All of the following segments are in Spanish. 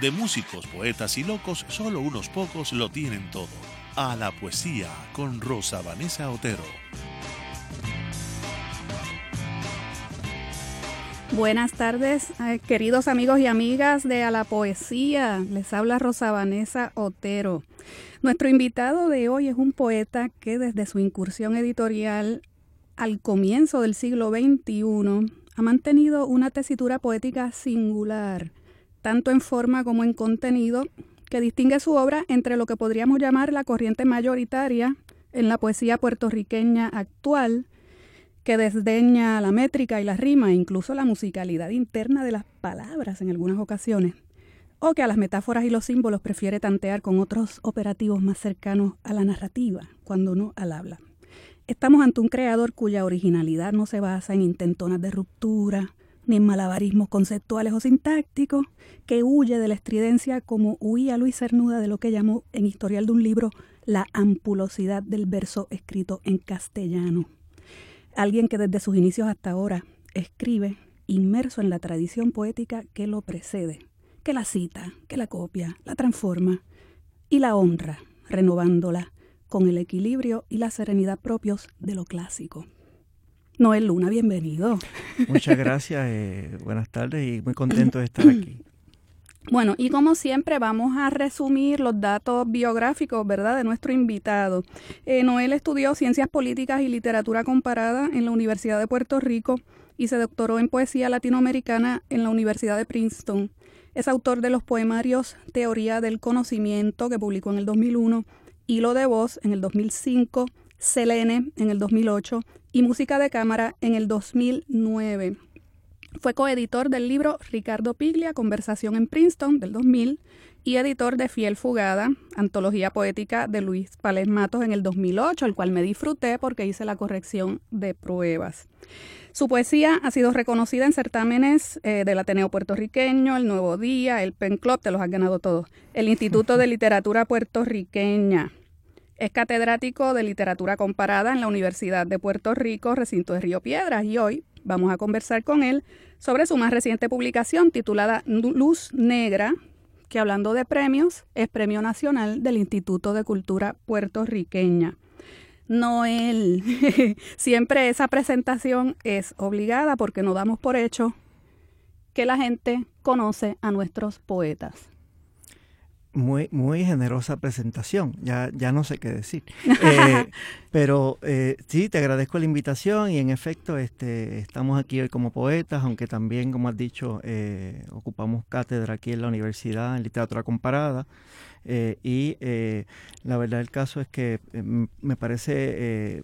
de músicos, poetas y locos, solo unos pocos lo tienen todo. A la poesía con Rosa Vanessa Otero. Buenas tardes, eh, queridos amigos y amigas de A la Poesía. Les habla Rosa Vanessa Otero. Nuestro invitado de hoy es un poeta que desde su incursión editorial al comienzo del siglo XXI ha mantenido una tesitura poética singular tanto en forma como en contenido, que distingue su obra entre lo que podríamos llamar la corriente mayoritaria en la poesía puertorriqueña actual, que desdeña la métrica y la rima, e incluso la musicalidad interna de las palabras en algunas ocasiones, o que a las metáforas y los símbolos prefiere tantear con otros operativos más cercanos a la narrativa, cuando no al habla. Estamos ante un creador cuya originalidad no se basa en intentonas de ruptura, ni en malabarismos conceptuales o sintácticos, que huye de la estridencia como huía Luis Cernuda de lo que llamó en Historial de un libro la ampulosidad del verso escrito en castellano. Alguien que desde sus inicios hasta ahora escribe inmerso en la tradición poética que lo precede, que la cita, que la copia, la transforma y la honra, renovándola con el equilibrio y la serenidad propios de lo clásico. Noel Luna, bienvenido. Muchas gracias, eh, buenas tardes y muy contento de estar aquí. Bueno, y como siempre vamos a resumir los datos biográficos, ¿verdad?, de nuestro invitado. Eh, Noel estudió Ciencias Políticas y Literatura Comparada en la Universidad de Puerto Rico y se doctoró en Poesía Latinoamericana en la Universidad de Princeton. Es autor de los poemarios Teoría del Conocimiento, que publicó en el 2001, Hilo de Voz en el 2005, Selene en el 2008 y Música de Cámara en el 2009. Fue coeditor del libro Ricardo Piglia, Conversación en Princeton del 2000 y editor de Fiel Fugada, antología poética de Luis Pales Matos en el 2008, el cual me disfruté porque hice la corrección de pruebas. Su poesía ha sido reconocida en certámenes eh, del Ateneo Puertorriqueño, el Nuevo Día, el Pen Club, te los has ganado todos, el Instituto de Literatura Puertorriqueña, es catedrático de literatura comparada en la Universidad de Puerto Rico, recinto de Río Piedras, y hoy vamos a conversar con él sobre su más reciente publicación titulada Luz Negra, que hablando de premios, es Premio Nacional del Instituto de Cultura Puertorriqueña. Noel, siempre esa presentación es obligada porque no damos por hecho que la gente conoce a nuestros poetas muy, muy generosa presentación, ya, ya no sé qué decir. Eh, pero eh, sí, te agradezco la invitación y en efecto este, estamos aquí hoy como poetas, aunque también, como has dicho, eh, ocupamos cátedra aquí en la universidad en literatura comparada. y la verdad del caso es que me parece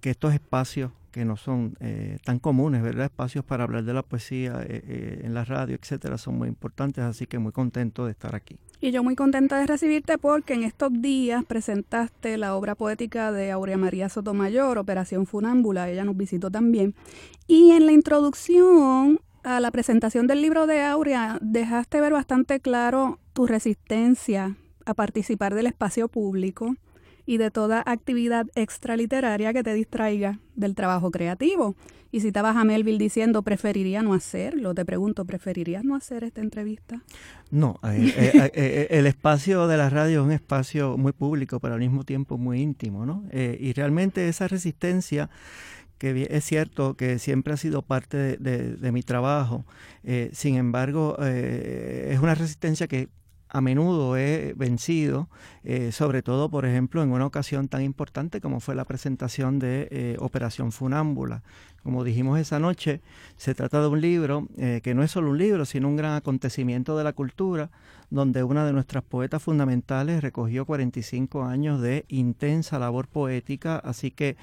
que estos espacios que no son tan comunes, ¿verdad? Espacios para hablar de la poesía en la radio, etcétera, son muy importantes, así que muy contento de estar aquí. Y yo muy contenta de recibirte porque en estos días presentaste la obra poética de Aurea María Sotomayor, Operación Funámbula, ella nos visitó también. Y en la introducción a la presentación del libro de Aurea dejaste ver bastante claro tu resistencia a participar del espacio público y de toda actividad extraliteraria que te distraiga del trabajo creativo. Y citabas a Melville diciendo, preferiría no hacerlo. Te pregunto, ¿preferirías no hacer esta entrevista? No, eh, eh, eh, el espacio de la radio es un espacio muy público, pero al mismo tiempo muy íntimo, ¿no? y realmente esa resistencia que es cierto que siempre ha sido parte de, mi trabajo, sin embargo, es una resistencia que a menudo he vencido, eh, sobre todo, por ejemplo, en una ocasión tan importante como fue la presentación de eh, Operación Funámbula. Como dijimos esa noche, se trata de un libro eh, que no es solo un libro, sino un gran acontecimiento de la cultura, donde una de nuestras poetas fundamentales recogió 45 años de intensa labor poética, así que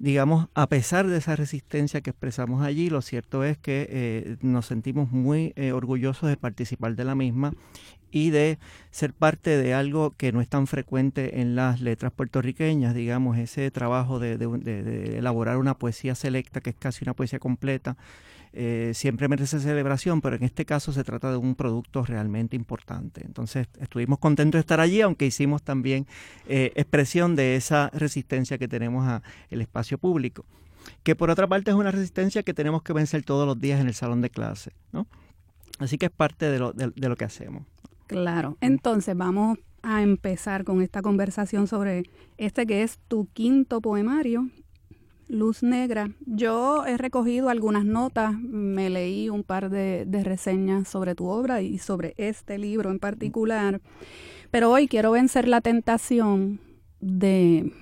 digamos, a pesar de esa resistencia que expresamos allí, lo cierto es que nos sentimos muy orgullosos de participar de la misma y de ser parte de algo que no es tan frecuente en las letras puertorriqueñas, digamos, ese trabajo de, elaborar una poesía selecta, que es casi una poesía completa, eh, siempre merece celebración, pero en este caso se trata de un producto realmente importante. Entonces estuvimos contentos de estar allí, aunque hicimos también eh, expresión de esa resistencia que tenemos al espacio público, que por otra parte es una resistencia que tenemos que vencer todos los días en el salón de clase, ¿no? Así que es parte de lo, de lo que hacemos. Claro. Entonces vamos a empezar con esta conversación sobre este que es tu quinto poemario, Luz Negra. Yo he recogido algunas notas, me leí un par de, reseñas sobre tu obra y sobre este libro en particular, pero hoy quiero vencer la tentación de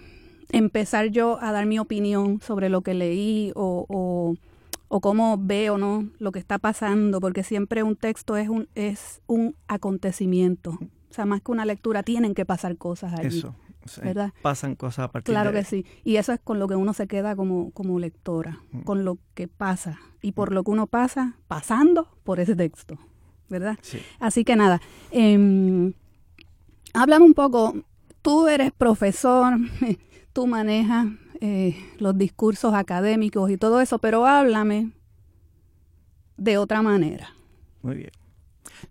empezar yo a dar mi opinión sobre lo que leí o, o o cómo veo no lo que está pasando, porque siempre un texto es un, es un acontecimiento. O sea, más que una lectura, tienen que pasar cosas allí. Eso, ¿verdad? Pasan cosas a partir claro de que sí. Y eso es con lo que uno se queda como, como lectora, mm. con lo que pasa y por lo que uno pasa pasando por ese texto, ¿verdad? Sí. Así que nada, eh, háblame un poco. Tú eres profesor, tú manejas eh, los discursos académicos y todo eso, pero háblame de otra manera. Muy bien.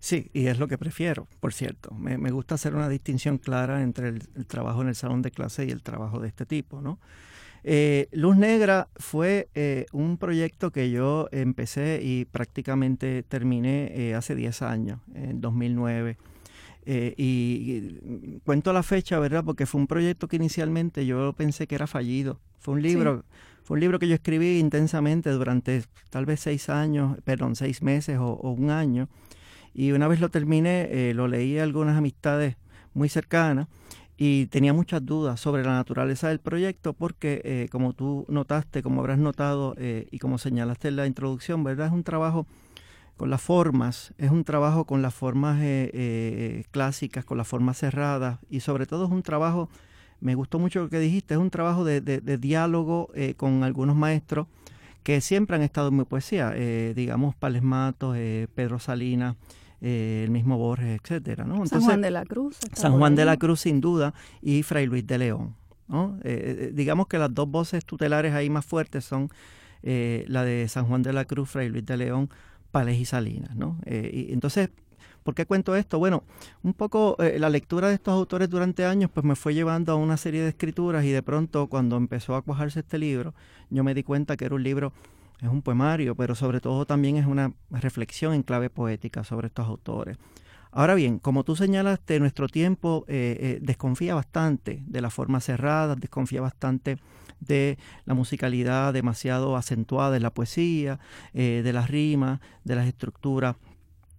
Sí, y es lo que prefiero, por cierto. Me, gusta hacer una distinción clara entre el, trabajo en el salón de clase y el trabajo de este tipo, ¿no? Eh, Luz Negra fue eh, un proyecto que yo empecé y prácticamente terminé hace 10 años, en 2009. Eh, y, cuento la fecha, ¿verdad? Porque fue un proyecto que inicialmente yo pensé que era fallido. Fue un libro, fue un libro que yo escribí intensamente durante tal vez seis años, perdón, seis meses o, un año. Y una vez lo terminé, eh, lo leí a algunas amistades muy cercanas y tenía muchas dudas sobre la naturaleza del proyecto porque, eh, como tú notaste, como habrás notado y como señalaste en la introducción, ¿verdad? Es un trabajo con las formas, es un trabajo con las formas eh, eh, clásicas, con las formas cerradas y sobre todo es un trabajo, me gustó mucho lo que dijiste, es un trabajo de, diálogo eh, con algunos maestros que siempre han estado en mi poesía, digamos Pales Matos, Pedro Salinas, el mismo Borges, etcétera, ¿no? San Juan de la Cruz. San Juan de la Cruz sin duda y Fray Luis de León. ¿no? digamos que las dos voces tutelares ahí más fuertes son la de San Juan de la Cruz, Fray Luis de León, Pales y Salinas. ¿no? Eh, y entonces, ¿por qué cuento esto? Bueno, un poco eh, la lectura de estos autores durante años pues me fue llevando a una serie de escrituras y de pronto cuando empezó a cuajarse este libro, yo me di cuenta que era un libro, es un poemario, pero sobre todo también es una reflexión en clave poética sobre estos autores. Ahora bien, como tú señalaste, nuestro tiempo eh, desconfía bastante de la forma cerrada, desconfía bastante de la musicalidad demasiado acentuada en la poesía, eh, de las rimas, de las estructuras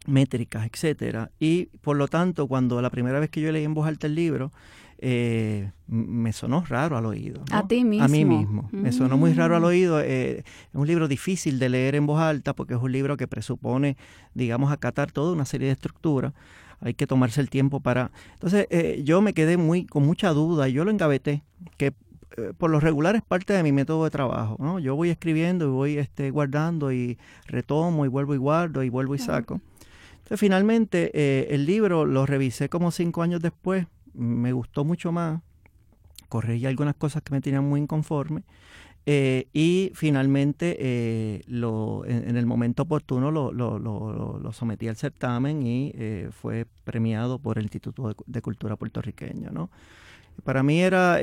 métricas, etcétera. Y por lo tanto, cuando la primera vez que yo leí en voz alta el libro, eh, me sonó raro al oído. A ti mismo. A mí mismo. Me sonó muy raro al mm. oído. Eh, es un libro difícil de leer en voz alta porque es un libro que presupone, digamos, acatar toda una serie de estructuras. Hay que tomarse el tiempo para... Entonces, yo me quedé muy con mucha duda y yo lo engaveté, que eh, por lo regular es parte de mi método de trabajo. ¿no? Yo voy escribiendo y voy este, guardando y retomo y vuelvo y guardo y vuelvo y saco. Entonces, finalmente, eh, el libro lo revisé como cinco años después, me gustó mucho más, corregí algunas cosas que me tenían muy inconforme. Eh, y finalmente, lo, en, el momento oportuno, lo, lo, lo, sometí al certamen y fue premiado por el Instituto de, Cultura Puertorriqueño. ¿no? Para mí era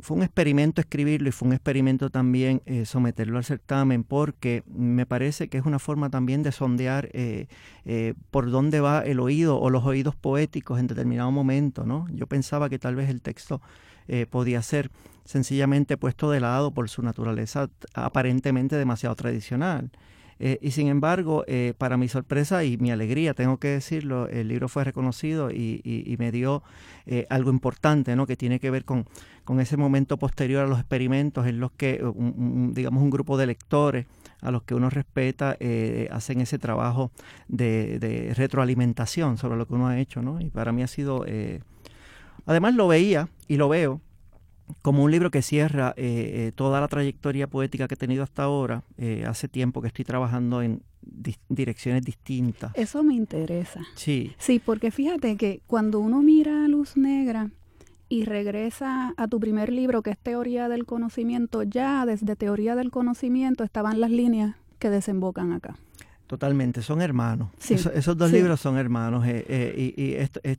fue un experimento escribirlo y fue un experimento también eh, someterlo al certamen porque me parece que es una forma también de sondear eh, eh, por dónde va el oído o los oídos poéticos en determinado momento. ¿no? Yo pensaba que tal vez el texto podía ser sencillamente puesto de lado por su naturaleza aparentemente demasiado tradicional. Y sin embargo, para mi sorpresa y mi alegría, tengo que decirlo, el libro fue reconocido y, me dio algo importante, ¿no? Que tiene que ver con, con, ese momento posterior a los experimentos en los que, digamos, un grupo de lectores a los que uno respeta hacen ese trabajo de, retroalimentación sobre lo que uno ha hecho, ¿no? Y para mí ha sido... además lo veía y lo veo como un libro que cierra eh, eh, toda la trayectoria poética que he tenido hasta ahora. Eh, hace tiempo que estoy trabajando en direcciones distintas. Eso me interesa. Sí. Sí, porque fíjate que cuando uno mira a Luz Negra y regresa a tu primer libro, que es Teoría del Conocimiento, ya desde Teoría del Conocimiento estaban las líneas que desembocan acá. Totalmente, son hermanos. esos dos libros son hermanos. y, y esto, es,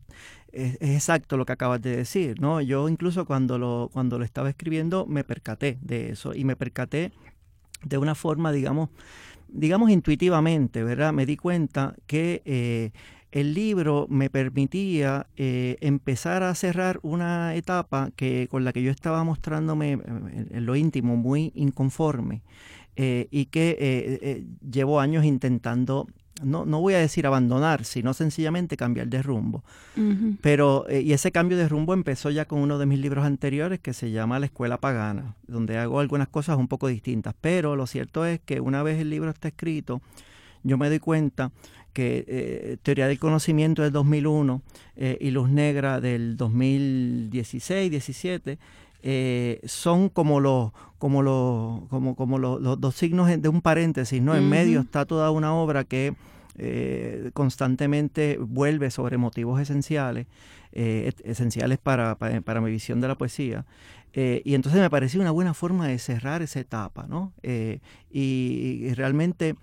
es, exacto lo que acabas de decir, ¿no? Yo incluso cuando lo, cuando lo estaba escribiendo me percaté de eso y me percaté de una forma, digamos, digamos intuitivamente, ¿verdad? Me di cuenta que eh, el libro me permitía eh, empezar a cerrar una etapa que con la que yo estaba mostrándome eh, en lo íntimo muy inconforme y que llevo años intentando no, no voy a decir abandonar, sino sencillamente cambiar de rumbo. Pero, eh, y ese cambio de rumbo empezó ya con uno de mis libros anteriores que se llama La Escuela Pagana, donde hago algunas cosas un poco distintas. Pero lo cierto es que una vez el libro está escrito, yo me doy cuenta que eh, Teoría del Conocimiento del 2001 eh, y Luz Negra del 2016, 17, eh, son como los como los como, como los, dos signos de un paréntesis no en medio está toda una obra que eh, constantemente vuelve sobre motivos esenciales esenciales para, para, mi visión de la poesía y entonces me pareció una buena forma de cerrar esa etapa no y, realmente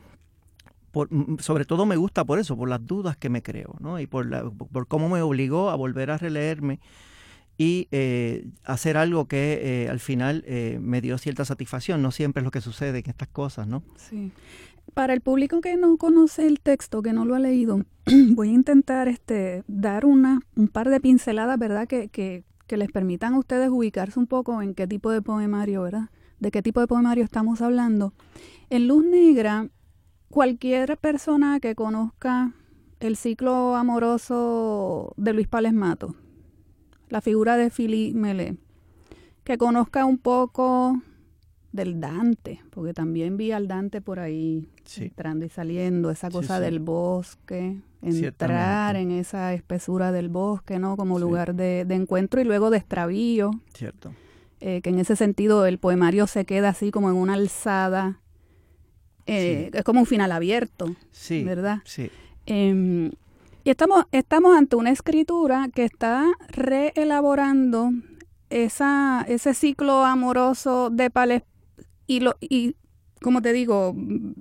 por, sobre todo me gusta por eso, por las dudas que me creo, ¿no? Y por, la, por cómo me obligó a volver a releerme y eh, hacer algo que eh, al final eh, me dio cierta satisfacción. No siempre es lo que sucede en estas cosas, ¿no? Sí. Para el público que no conoce el texto, que no lo ha leído, voy a intentar este, dar una, un par de pinceladas, ¿verdad? Que, que, que les permitan a ustedes ubicarse un poco en qué tipo de poemario, ¿verdad? De qué tipo de poemario estamos hablando. En Luz Negra, cualquier persona que conozca el ciclo amoroso de Luis Pales Mato, la figura de Philly Mele, que conozca un poco del Dante, porque también vi al Dante por ahí entrando y saliendo, esa cosa del bosque, entrar en esa espesura del bosque, ¿no? Como lugar de, encuentro y luego de extravío. Cierto. Eh, que en ese sentido el poemario se queda así como en una alzada, eh, es como un final abierto, sí, ¿verdad? Sí. Em, y estamos, estamos ante una escritura que está reelaborando esa, ese ciclo amoroso de Pales y, lo, y como te digo,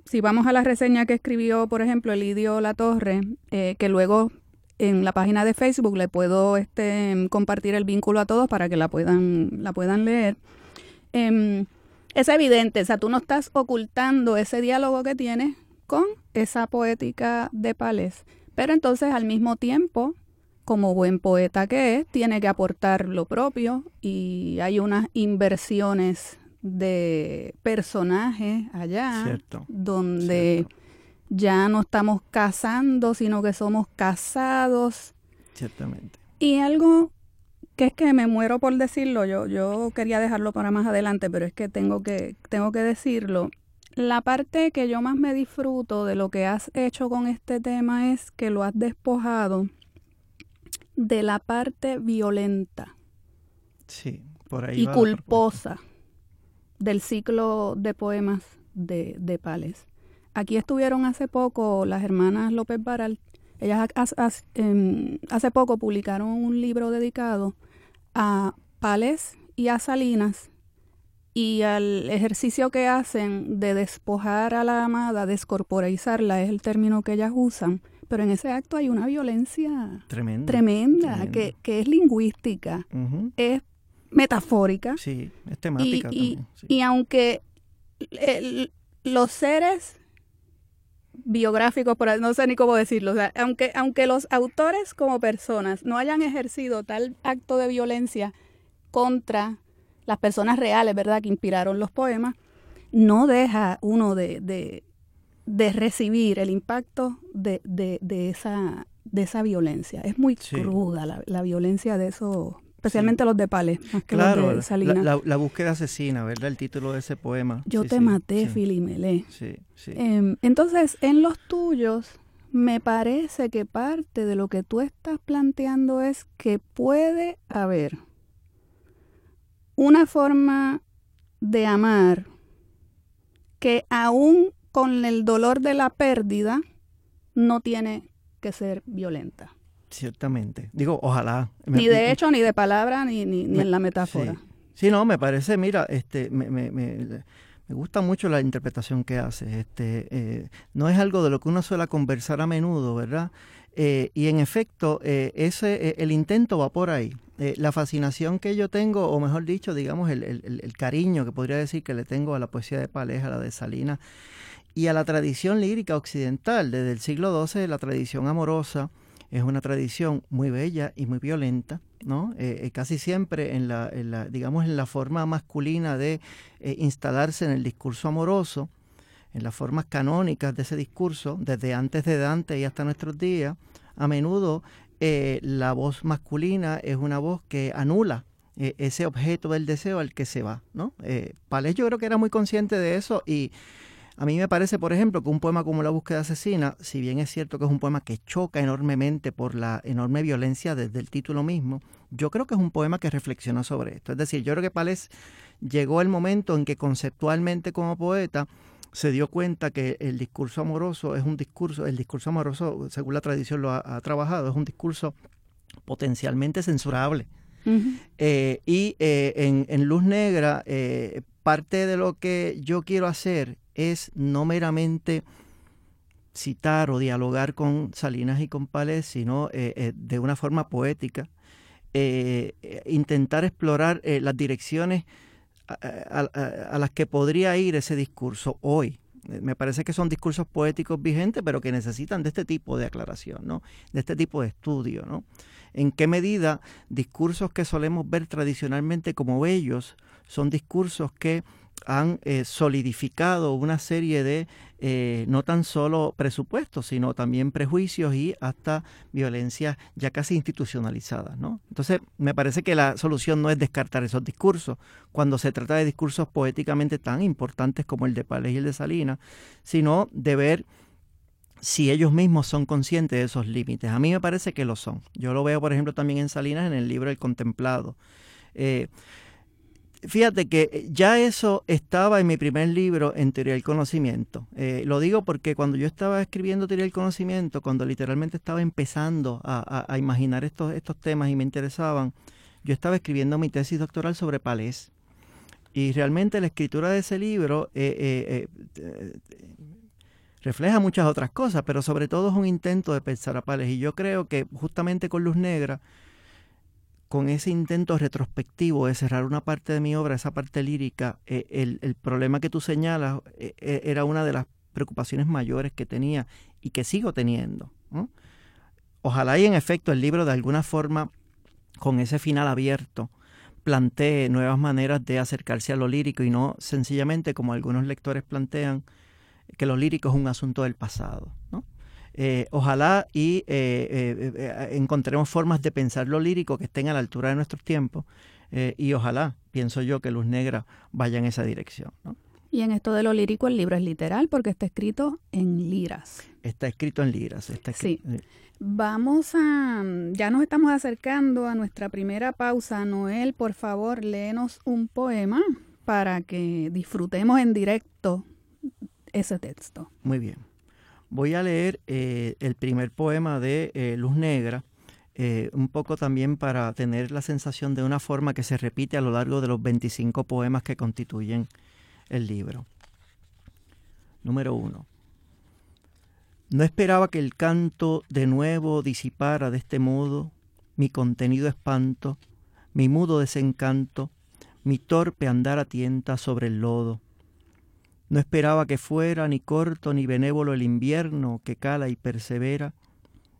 si vamos a la reseña que escribió, por ejemplo, Elidio La Torre, eh, que luego en la página de Facebook le puedo este, compartir el vínculo a todos para que la puedan, la puedan leer. Em, es evidente, o sea, tú no estás ocultando ese diálogo que tienes con esa poética de Pales. Pero entonces al mismo tiempo, como buen poeta que es, tiene que aportar lo propio y hay unas inversiones de personajes allá, donde ya no estamos casando, sino que somos casados. Ciertamente. Y algo que es que me muero por decirlo, yo, yo quería dejarlo para más adelante, pero es que tengo que, tengo que decirlo, la parte que yo más me disfruto de lo que has hecho con este tema es que lo has despojado de la parte violenta. Sí, por ahí. Y culposa del ciclo de poemas de, de Pales. Aquí estuvieron hace poco las hermanas López Baral. Ellas em, hace poco publicaron un libro dedicado a Pales y a Salinas y al ejercicio que hacen de despojar a la amada, descorporizarla, es el término que ellas usan, pero en ese acto hay una violencia tremenda, tremenda, Que, que, es lingüística, es metafórica. Sí, es temática. Y, también, y aunque los seres biográficos, por, no sé ni cómo decirlo, aunque, aunque los autores como personas no hayan ejercido tal acto de violencia contra las personas reales, ¿verdad?, que inspiraron los poemas, no deja uno de, de recibir el impacto de, de, de, esa, de esa violencia. Es muy cruda la, la, violencia de esos, especialmente los de Pales, más que claro, los de Salinas. La, la, búsqueda asesina, ¿verdad? El título de ese poema. Yo sí, te sí, maté, sí. Filimelé. Sí, sí. Eh, entonces, en los tuyos, me parece que parte de lo que tú estás planteando es que puede haber una forma de amar que aún con el dolor de la pérdida no tiene que ser violenta. Ciertamente. Digo, ojalá. Ni de hecho, ni de palabra, ni, ni, ni me, en la metáfora. Sí. sí. no, me parece, mira, este, me, me, me, me gusta mucho la interpretación que haces. Este, eh, no es algo de lo que uno suele conversar a menudo, ¿verdad? Eh, y en efecto, eh, ese, el intento va por ahí. La fascinación que yo tengo, o mejor dicho, digamos, el, el, el, cariño que podría decir que le tengo a la poesía de Palés, a la de Salinas, y a la tradición lírica occidental. Desde el siglo XII, la tradición amorosa es una tradición muy bella y muy violenta, ¿no? Eh, casi siempre en la, en la, digamos, en la forma masculina de instalarse en el discurso amoroso, en las formas canónicas de ese discurso, desde antes de Dante y hasta nuestros días, a menudo eh, la voz masculina es una voz que anula eh, ese objeto del deseo al que se va. ¿no? Eh, Palés yo creo que era muy consciente de eso y a mí me parece, por ejemplo, que un poema como La búsqueda asesina, si bien es cierto que es un poema que choca enormemente por la enorme violencia desde el título mismo, yo creo que es un poema que reflexiona sobre esto. Es decir, yo creo que Palés llegó el momento en que conceptualmente como poeta se dio cuenta que el discurso amoroso es un discurso, el discurso amoroso, según la tradición lo ha, ha trabajado, es un discurso potencialmente censurable. Uh -huh. eh, y eh, en, en, Luz Negra, eh, parte de lo que yo quiero hacer es no meramente citar o dialogar con Salinas y con Palés, sino eh, de una forma poética, intentar explorar las direcciones a, a, a, las que podría ir ese discurso hoy. Me parece que son discursos poéticos vigentes, pero que necesitan de este tipo de aclaración, ¿no? de este tipo de estudio. ¿no? ¿En qué medida discursos que solemos ver tradicionalmente como bellos son discursos que han eh, solidificado una serie de eh, no tan solo presupuestos, sino también prejuicios y hasta violencias ya casi institucionalizadas. ¿no? Entonces, me parece que la solución no es descartar esos discursos cuando se trata de discursos poéticamente tan importantes como el de Palés y el de Salinas, sino de ver si ellos mismos son conscientes de esos límites. A mí me parece que lo son. Yo lo veo, por ejemplo, también en Salinas en el libro El Contemplado. Eh, Fíjate que ya eso estaba en mi primer libro en Teoría del Conocimiento. Eh, lo digo porque cuando yo estaba escribiendo Teoría del Conocimiento, cuando literalmente estaba empezando a, imaginar estos, estos temas y me interesaban, yo estaba escribiendo mi tesis doctoral sobre Palés. Y realmente la escritura de ese libro eh, eh, refleja muchas otras cosas, pero sobre todo es un intento de pensar a Palés. Y yo creo que justamente con Luz Negra con ese intento retrospectivo de cerrar una parte de mi obra, esa parte lírica, eh, el, problema que tú señalas eh, era una de las preocupaciones mayores que tenía y que sigo teniendo. Ojalá y en efecto el libro de alguna forma, con ese final abierto, plantee nuevas maneras de acercarse a lo lírico y no sencillamente como algunos lectores plantean, que lo lírico es un asunto del pasado. Eh, ojalá y eh, eh, encontremos formas de pensar lo lírico que estén a la altura de nuestros tiempos y ojalá, pienso yo, que Luz Negra vaya en esa dirección. ¿no? Y en esto de lo lírico, el libro es literal porque está escrito en liras. Está escrito en liras. Está escrito, sí. Vamos a, ya nos estamos acercando a nuestra primera pausa. Noel, por favor, léenos un poema para que disfrutemos en directo ese texto. Muy bien. Voy a leer eh, el primer poema de eh, Luz Negra, eh, un poco también para tener la sensación de una forma que se repite a lo largo de los 25 poemas que constituyen el libro. Número uno. No esperaba que el canto de nuevo disipara de este modo mi contenido espanto, mi mudo desencanto, mi torpe andar a tienta sobre el lodo no esperaba que fuera ni corto ni benévolo el invierno que cala y persevera,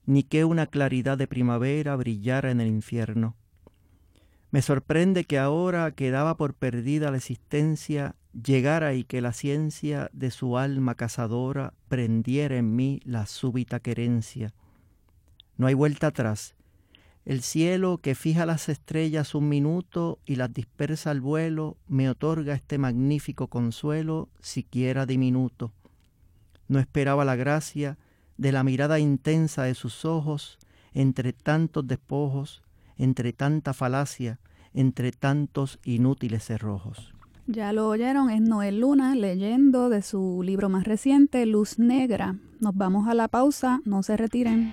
ni que una claridad de primavera brillara en el infierno. Me sorprende que ahora quedaba por perdida la existencia llegara y que la ciencia de su alma cazadora prendiera en mí la súbita querencia. No hay vuelta atrás. El cielo que fija las estrellas un minuto y las dispersa al vuelo me otorga este magnífico consuelo, siquiera diminuto. No esperaba la gracia de la mirada intensa de sus ojos entre tantos despojos, entre tanta falacia, entre tantos inútiles cerrojos. Ya lo oyeron, es Noel Luna leyendo de su libro más reciente, Luz Negra. Nos vamos a la pausa, no se retiren.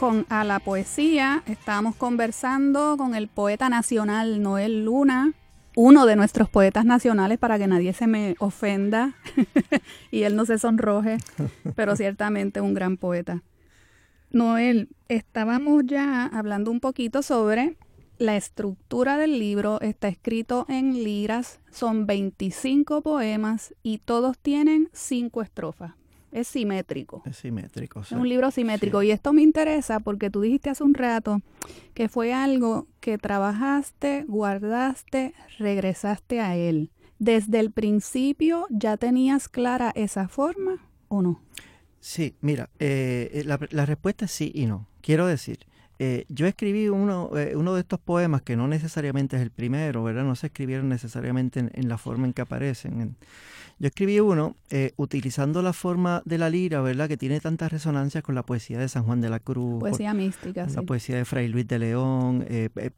con A la Poesía. Estábamos conversando con el poeta nacional Noel Luna, uno de nuestros poetas nacionales, para que nadie se me ofenda y él no se sonroje, pero ciertamente un gran poeta. Noel, estábamos ya hablando un poquito sobre la estructura del libro. Está escrito en liras, son 25 poemas y todos tienen cinco estrofas es simétrico. Es simétrico. Es un libro simétrico. Y esto me interesa porque tú dijiste hace un rato que fue algo que trabajaste, guardaste, regresaste a él. ¿Desde el principio ya tenías clara esa forma o no? Sí, mira, eh, eh, la, la, respuesta es sí y no. Quiero decir, eh, yo escribí uno, eh, uno de estos poemas que no necesariamente es el primero, ¿verdad? No se escribieron necesariamente en, la forma en que aparecen. yo escribí uno eh, utilizando la forma de la lira, ¿verdad? Que tiene tantas resonancias con la poesía de San Juan de la Cruz. Poesía mística, La poesía de Fray Luis de León,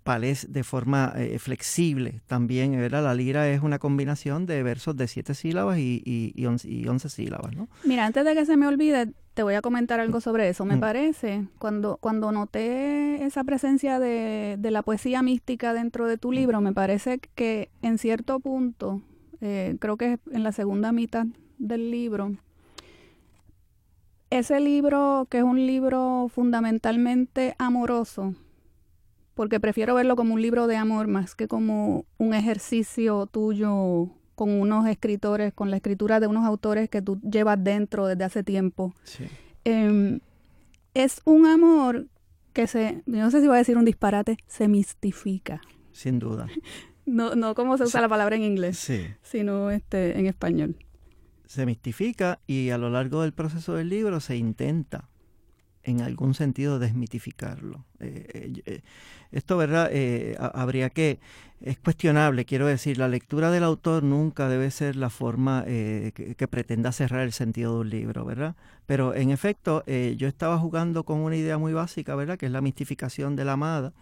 palés de forma flexible también, ¿verdad? La lira es una combinación de versos de siete sílabas y, y, once, y once sílabas, ¿no? Mira, antes de que se me olvide, te voy a comentar algo sobre eso. Me parece, cuando, cuando noté esa presencia de, de, la poesía mística dentro de tu libro, me parece que en cierto punto, eh, creo que en la segunda mitad del libro, ese libro, que es un libro fundamentalmente amoroso, porque prefiero verlo como un libro de amor más que como un ejercicio tuyo con unos escritores, con la escritura de unos autores que tú llevas dentro desde hace tiempo. Em, es un amor que se, no sé si voy a decir un disparate, se mistifica. Sin duda. No, no como se usa la palabra en inglés, sino este, en español. Se mistifica y a lo largo del proceso del libro se intenta en algún sentido desmitificarlo. Eh, eh, eh, esto, ¿verdad? habría que, es cuestionable, quiero decir, la lectura del autor nunca debe ser la forma que, que, pretenda cerrar el sentido de un libro, ¿verdad? Pero en efecto, yo estaba jugando con una idea muy básica, ¿verdad? Que es la mistificación de la amada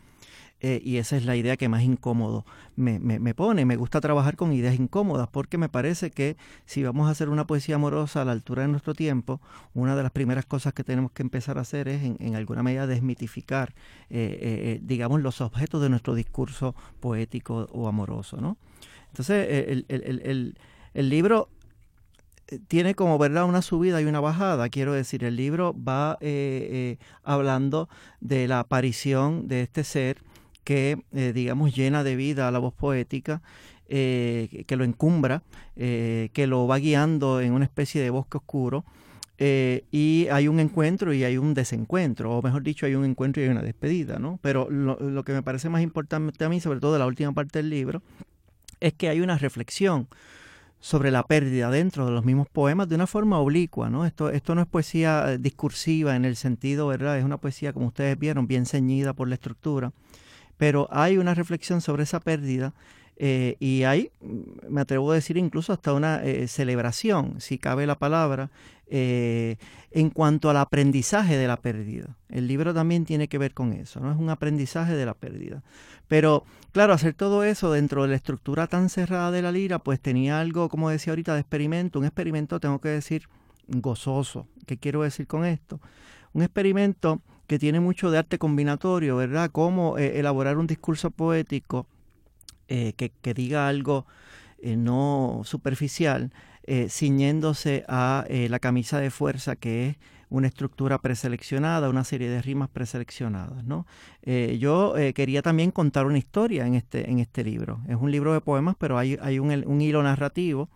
eh, y esa es la idea que más incómodo me, me, pone. Me gusta trabajar con ideas incómodas porque me parece que si vamos a hacer una poesía amorosa a la altura de nuestro tiempo, una de las primeras cosas que tenemos que empezar a hacer es en, alguna medida desmitificar, eh, eh, digamos, los objetos de nuestro discurso poético o amoroso. ¿no? Entonces, el, el, el, el libro tiene como verdad una subida y una bajada. Quiero decir, el libro va hablando de la aparición de este ser que, eh, digamos, llena de vida a la voz poética, eh, que lo encumbra, eh, que lo va guiando en una especie de bosque oscuro. y hay un encuentro y hay un desencuentro, o mejor dicho, hay un encuentro y hay una despedida, ¿no? Pero lo, que me parece más importante a mí, sobre todo de la última parte del libro, es que hay una reflexión sobre la pérdida dentro de los mismos poemas de una forma oblicua, ¿no? Esto, esto no es poesía discursiva en el sentido, ¿verdad? Es una poesía, como ustedes vieron, bien ceñida por la estructura, pero hay una reflexión sobre esa pérdida eh, y hay, me atrevo a decir incluso hasta una eh, celebración, si cabe la palabra, eh, en cuanto al aprendizaje de la pérdida. El libro también tiene que ver con eso, ¿no? Es un aprendizaje de la pérdida. Pero, claro, hacer todo eso dentro de la estructura tan cerrada de la lira, pues tenía algo, como decía ahorita, de experimento. Un experimento, tengo que decir, gozoso. ¿Qué quiero decir con esto? Un experimento que tiene mucho de arte combinatorio, ¿verdad? Cómo eh, elaborar un discurso poético eh, que, que, diga algo no superficial, eh, ciñéndose a eh, la camisa de fuerza que es una estructura preseleccionada, una serie de rimas preseleccionadas. ¿no? Eh, yo quería también contar una historia en este, en este libro. Es un libro de poemas, pero hay, hay un, hilo narrativo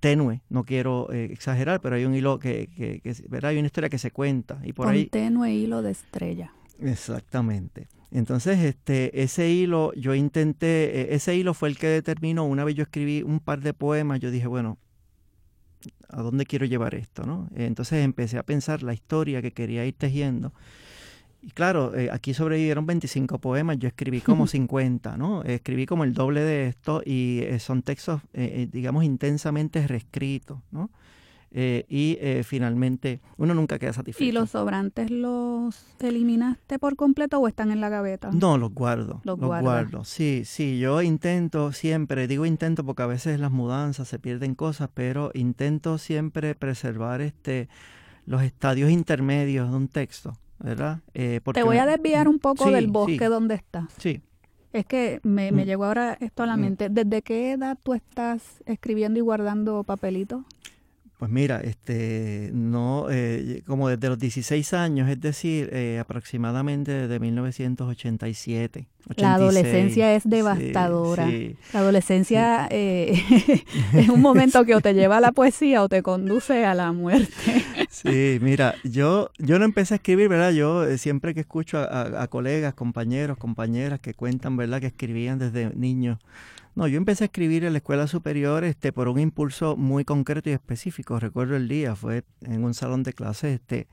tenue, no quiero exagerar, pero hay un hilo que, que, ¿verdad? hay una historia que se cuenta. Y por Con ahí, tenue hilo de estrella. Exactamente. Entonces, este, ese hilo, yo intenté, e, ese hilo fue el que determinó, una vez yo escribí un par de poemas, yo dije, bueno, ¿a dónde quiero llevar esto? ¿no? Entonces empecé a pensar la historia que quería ir tejiendo. Y claro, eh, aquí sobrevivieron 25 poemas, yo escribí como 50, ¿no? Escribí como el doble de esto y eh, son textos, eh, digamos, intensamente reescritos, ¿no? Y eh, finalmente uno nunca queda satisfecho. ¿Y los sobrantes los eliminaste por completo o están en la gaveta? No, los guardo. Los, guardo. Sí, sí, yo intento siempre, digo intento porque a veces las mudanzas se pierden cosas, pero intento siempre preservar este los estadios intermedios de un texto, ¿verdad? Eh, Te voy a desviar un poco del bosque donde estás. Sí. Es que me, me mm. llegó ahora esto a la mm. mente. ¿Desde qué edad tú estás escribiendo y guardando papelitos? Pues mira, este, no, eh, como desde los 16 años, es decir, eh, aproximadamente desde 1987. La adolescencia es devastadora. La adolescencia eh, es un momento que o te lleva a la poesía o te conduce a la muerte. Sí, mira, yo, yo no empecé a escribir, ¿verdad? Yo siempre que escucho a, a colegas, compañeros, compañeras que cuentan, ¿verdad? Que escribían desde niños no, yo empecé a escribir en la escuela superior este, por un impulso muy concreto y específico. Recuerdo el día, fue en un salón de clases, este,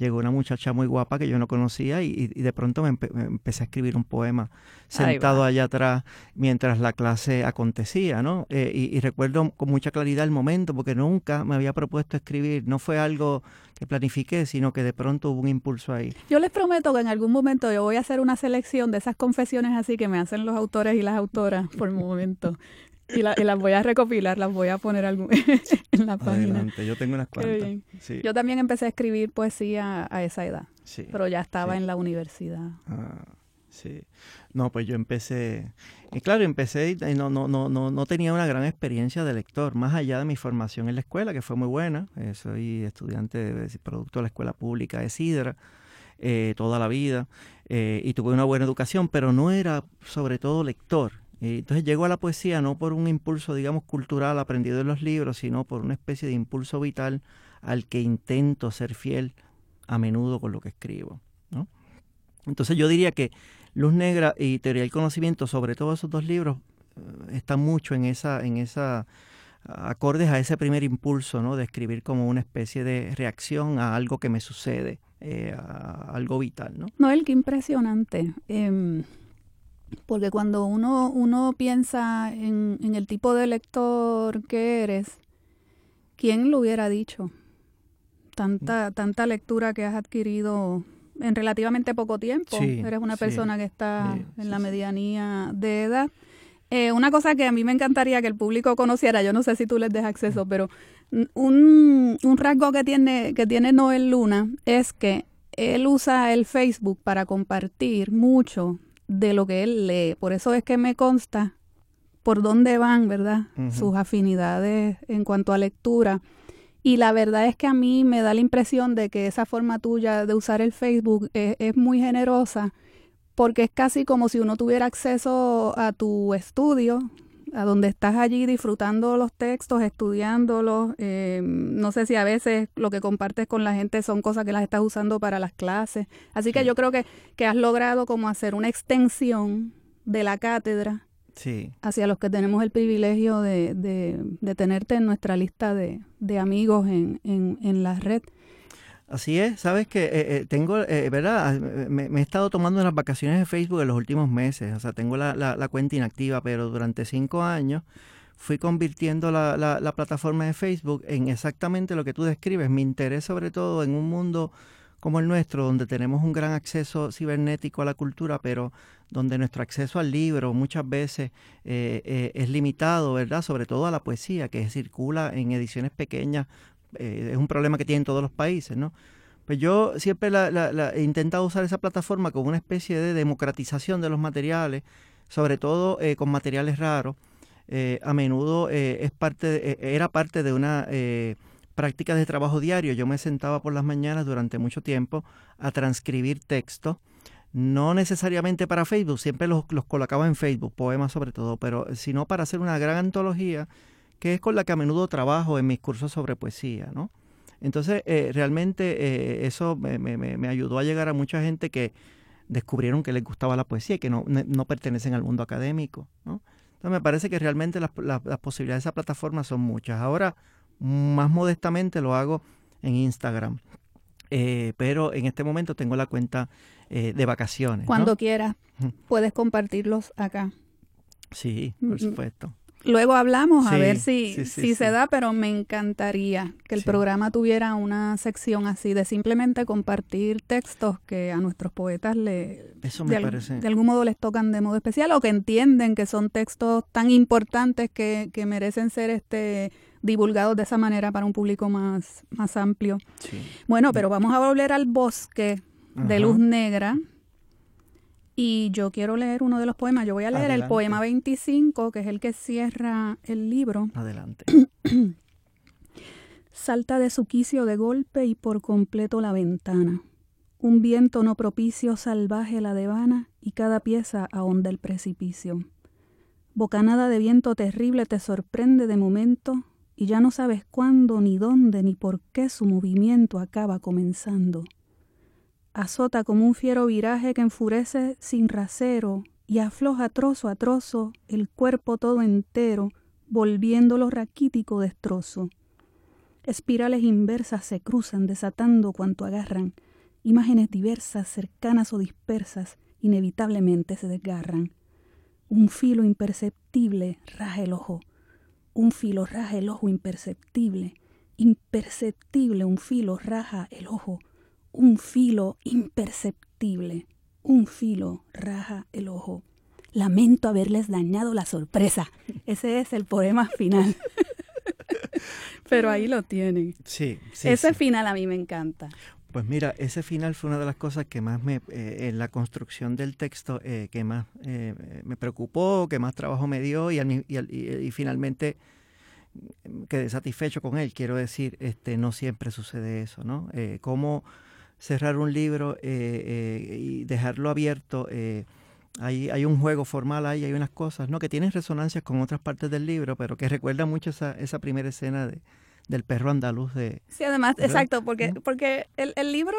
llegó una muchacha muy guapa que yo no conocía y, de pronto me, empecé a escribir un poema sentado allá atrás mientras la clase acontecía, ¿no? Eh, y, recuerdo con mucha claridad el momento porque nunca me había propuesto escribir, no fue algo que planifiqué, sino que de pronto hubo un impulso ahí. Yo les prometo que en algún momento yo voy a hacer una selección de esas confesiones así que me hacen los autores y las autoras por un momento. Y, las voy a recopilar, las voy a poner en la página. yo tengo unas cuantas. Yo también empecé a escribir poesía a esa edad, pero ya estaba en la universidad. Ah, sí. No, pues yo empecé, y claro, empecé y no, no, no, no, no tenía una gran experiencia de lector, más allá de mi formación en la escuela, que fue muy buena. Eh, soy estudiante de, producto de la escuela pública de Sidra. Eh, toda la vida eh, y tuve una buena educación, pero no era sobre todo lector entonces llego a la poesía no por un impulso, digamos, cultural aprendido en los libros, sino por una especie de impulso vital al que intento ser fiel a menudo con lo que escribo. Entonces yo diría que Luz Negra y Teoría del Conocimiento, sobre todo esos dos libros, eh, están mucho en esa, en esa acordes a ese primer impulso, ¿no? De escribir como una especie de reacción a algo que me sucede, eh, a algo vital, ¿no? Noel, qué impresionante. Em, porque cuando uno, uno piensa en, en, el tipo de lector que eres, ¿quién lo hubiera dicho? Tanta, tanta lectura que has adquirido en relativamente poco tiempo. eres una persona que está en la medianía de edad. Eh, una cosa que a mí me encantaría que el público conociera, yo no sé si tú les des acceso, pero un, un rasgo que tiene, que tiene Noel Luna es que él usa el Facebook para compartir mucho de lo que él lee. Por eso es que me consta por dónde van, ¿verdad? Sus afinidades en cuanto a lectura. Y la verdad es que a mí me da la impresión de que esa forma tuya de usar el Facebook es, es muy generosa porque es casi como si uno tuviera acceso a tu estudio, a donde estás allí disfrutando los textos, estudiándolos. Eh, no sé si a veces lo que compartes con la gente son cosas que las estás usando para las clases. Así que yo creo que, que has logrado como hacer una extensión de la cátedra sí. hacia los que tenemos el privilegio de, de, de tenerte en nuestra lista de, de amigos en, en, en la red. Así es, sabes que eh, eh, tengo, eh, ¿verdad? Ah, me, he estado tomando unas vacaciones de Facebook en los últimos meses, o sea, tengo la, cuenta inactiva, pero durante cinco años fui convirtiendo la, la, plataforma de Facebook en exactamente lo que tú describes. Mi interés sobre todo en un mundo como el nuestro, donde tenemos un gran acceso cibernético a la cultura, pero donde nuestro acceso al libro muchas veces eh, es limitado, ¿verdad? Sobre todo a la poesía, que circula en ediciones pequeñas, eh, es un problema que tienen todos los países, ¿no? Pues yo siempre he intentado usar esa plataforma como una especie de democratización de los materiales, sobre todo con materiales raros. a menudo es parte era parte de una prácticas de trabajo diario. Yo me sentaba por las mañanas durante mucho tiempo a transcribir textos, no necesariamente para Facebook, siempre los, colocaba en Facebook, poemas sobre todo, pero sino para hacer una gran antología que es con la que a menudo trabajo en mis cursos sobre poesía, ¿no? Entonces, eh, realmente eh, eso me, ayudó a llegar a mucha gente que descubrieron que les gustaba la poesía y que no, no pertenecen al mundo académico, ¿no? Entonces, me parece que realmente las, las posibilidades de esa plataforma son muchas. Ahora, más modestamente lo hago en Instagram. Eh, pero en este momento tengo la cuenta eh, de vacaciones. Cuando quieras, puedes compartirlos acá. Sí, por supuesto. Luego hablamos a ver si, si se da, pero me encantaría que el programa tuviera una sección así de simplemente compartir textos que a nuestros poetas le, Eso me de, parece. de algún modo les tocan de modo especial o que entienden que son textos tan importantes que, que merecen ser este divulgados de esa manera para un público más, más amplio. Bueno, pero vamos a volver al bosque de luz negra. Y yo quiero leer uno de los poemas. Yo voy a leer el poema 25, que es el que cierra el libro. Adelante. Salta de su quicio de golpe y por completo la ventana. Un viento no propicio salvaje la devana y cada pieza ahonda el precipicio. Bocanada de viento terrible te sorprende de momento y ya no sabes cuándo, ni dónde, ni por qué su movimiento acaba comenzando. Azota como un fiero viraje que enfurece sin rasero y afloja trozo a trozo el cuerpo todo entero, volviéndolo raquítico destrozo. Espirales inversas se cruzan desatando cuanto agarran, imágenes diversas, cercanas o dispersas, inevitablemente se desgarran. Un filo imperceptible raja el ojo, un filo raja el ojo imperceptible, imperceptible un filo raja el ojo, un filo imperceptible, un filo raja el ojo. Lamento haberles dañado la sorpresa. Ese es el poema final. Pero ahí lo tienen. Sí, sí Ese final a mí me encanta. Pues mira, ese final fue una de las cosas que más me, eh, en la construcción del texto, eh, que más eh, me preocupó, que más trabajo me dio y, y, finalmente quedé satisfecho con él. Quiero decir, este, no siempre sucede eso, ¿no? cómo cerrar un libro y dejarlo abierto. hay, hay un juego formal ahí, hay unas cosas, ¿no? Que tienen resonancias con otras partes del libro, pero que recuerdan mucho esa, esa primera escena de, del perro andaluz de... Sí, además, exacto, porque, porque el, el, libro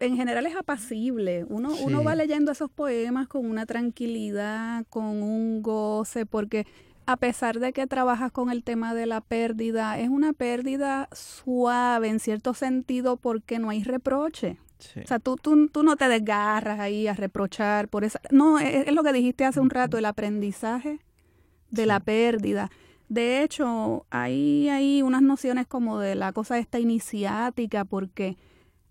en general es apacible. Uno, uno va leyendo esos poemas con una tranquilidad, con un goce, porque a pesar de que trabajas con el tema de la pérdida, es una pérdida suave en cierto sentido porque no hay reproche. O sea, tú, tú, tú, no te desgarras ahí a reprochar por esa... No, es, es lo que dijiste hace un rato, el aprendizaje de la pérdida. De hecho, hay, hay unas nociones como de la cosa esta iniciática, porque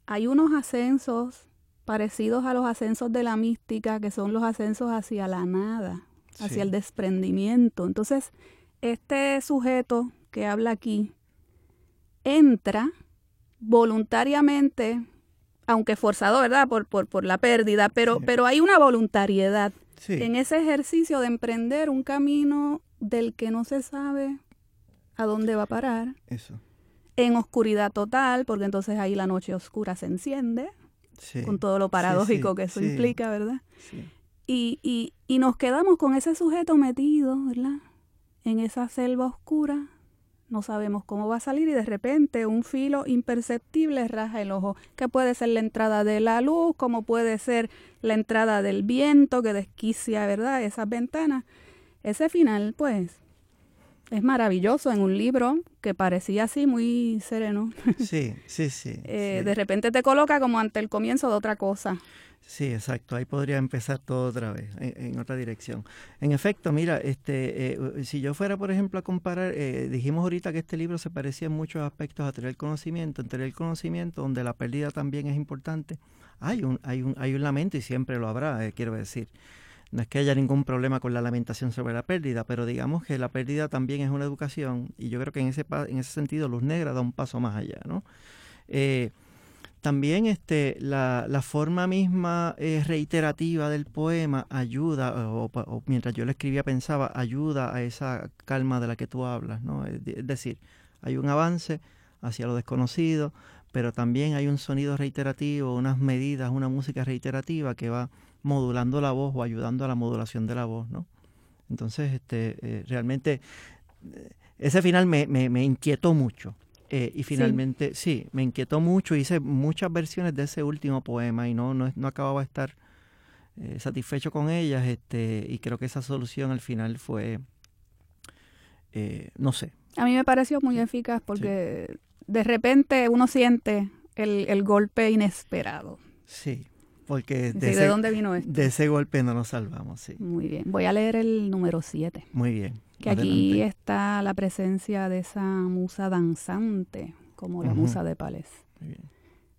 hay unos ascensos parecidos a los ascensos de la mística, que son los ascensos hacia la nada, hacia el desprendimiento. Entonces, este sujeto que habla aquí entra voluntariamente, aunque forzado, ¿verdad? Por, por, por la pérdida, pero, pero hay una voluntariedad en ese ejercicio de emprender un camino del que no se sabe a dónde va a parar. Eso. En oscuridad total, porque entonces ahí la noche oscura se enciende, con todo lo paradójico que eso implica, ¿verdad? Y, y, y nos quedamos con ese sujeto metido, ¿verdad? En esa selva oscura, no sabemos cómo va a salir y de repente un filo imperceptible raja el ojo, que puede ser la entrada de la luz, como puede ser la entrada del viento que desquicia, ¿verdad? Esas ventanas ese final, pues, es maravilloso en un libro que parecía así muy sereno. Sí, sí, sí, eh, De repente te coloca como ante el comienzo de otra cosa. Sí, exacto. Ahí podría empezar todo otra vez, en, otra dirección. En efecto, mira, este, eh, si yo fuera, por ejemplo, a comparar, eh, dijimos ahorita que este libro se parecía en muchos aspectos a tener el conocimiento, en tener el conocimiento, donde la pérdida también es importante. Hay un, hay un, hay un lamento y siempre lo habrá, eh, quiero decir. No es que haya ningún problema con la lamentación sobre la pérdida, pero digamos que la pérdida también es una educación y yo creo que en ese, en ese sentido Luz Negra da un paso más allá, ¿no? También este, la, la forma misma eh, reiterativa del poema ayuda, o, mientras yo lo escribía pensaba, ayuda a esa calma de la que tú hablas. ¿no? Es, decir, hay un avance hacia lo desconocido, pero también hay un sonido reiterativo, unas medidas, una música reiterativa que va modulando la voz o ayudando a la modulación de la voz. ¿no? Entonces, este, eh, realmente, eh, ese final me, me, me inquietó mucho. Eh, y finalmente, sí. me inquietó mucho. Hice muchas versiones de ese último poema y no, no, no acababa de estar eh, satisfecho con ellas. Este, y creo que esa solución al final fue, no sé. A mí me pareció muy eficaz porque de repente uno siente el, el golpe inesperado. Sí, porque de, ese, dónde vino esto? De ese golpe no nos salvamos, sí. Muy bien. Voy a leer el número 7. Muy bien. Que aquí está la presencia de esa musa danzante, como la musa de Palés.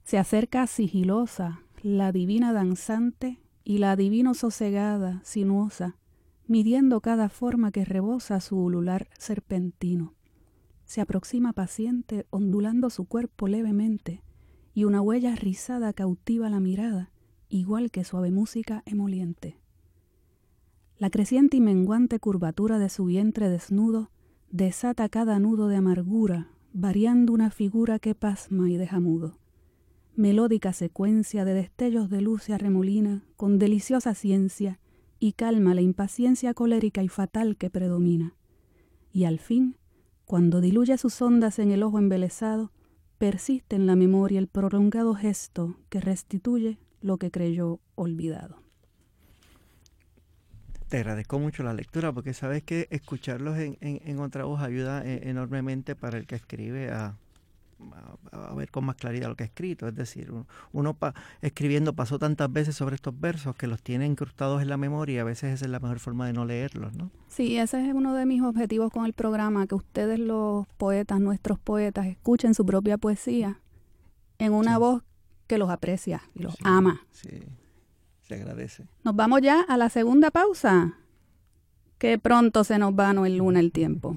Se acerca sigilosa la divina danzante y la divino sosegada, sinuosa, midiendo cada forma que rebosa su ulular serpentino. Se aproxima paciente, ondulando su cuerpo levemente, y una huella rizada cautiva la mirada, igual que suave música emoliente. La creciente y menguante curvatura de su vientre desnudo desata cada nudo de amargura, variando una figura que pasma y deja mudo. Melódica secuencia de destellos de luz se arremolina con deliciosa ciencia y calma la impaciencia colérica y fatal que predomina. Y al fin, cuando diluye sus ondas en el ojo embelesado, persiste en la memoria el prolongado gesto que restituye lo que creyó olvidado te agradezco mucho la lectura porque sabes que escucharlos en, en, otra voz ayuda eh, enormemente para el que escribe a, a, ver con más claridad lo que ha escrito. Es decir, uno, escribiendo pasó tantas veces sobre estos versos que los tiene incrustados en la memoria y a veces esa es la mejor forma de no leerlos, ¿no? Sí, ese es uno de mis objetivos con el programa, que ustedes los poetas, nuestros poetas, escuchen su propia poesía en una voz que los aprecia y los ama. Sí agradece. Nos vamos ya a la segunda pausa. Que pronto se nos va no el luna el tiempo.